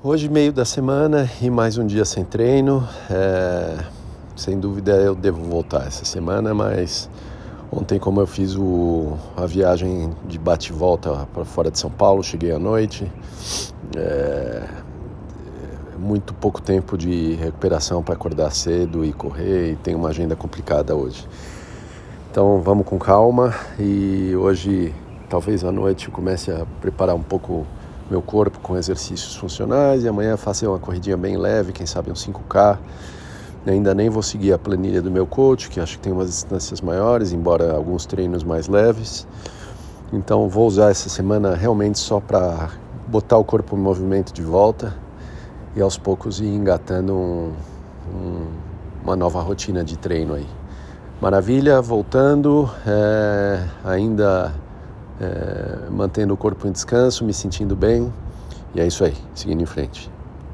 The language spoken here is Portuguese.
Hoje, meio da semana e mais um dia sem treino. É, sem dúvida eu devo voltar essa semana, mas ontem, como eu fiz o, a viagem de bate e volta para fora de São Paulo, cheguei à noite. É, muito pouco tempo de recuperação para acordar cedo e correr, e tenho uma agenda complicada hoje. Então vamos com calma e hoje, talvez à noite, eu comece a preparar um pouco meu corpo com exercícios funcionais e amanhã fazer uma corridinha bem leve, quem sabe um 5K. Ainda nem vou seguir a planilha do meu coach, que acho que tem umas distâncias maiores, embora alguns treinos mais leves. Então vou usar essa semana realmente só para botar o corpo em movimento de volta e aos poucos ir engatando um, um, uma nova rotina de treino aí. Maravilha, voltando, é, ainda é, mantendo o corpo em descanso, me sentindo bem. E é isso aí, seguindo em frente.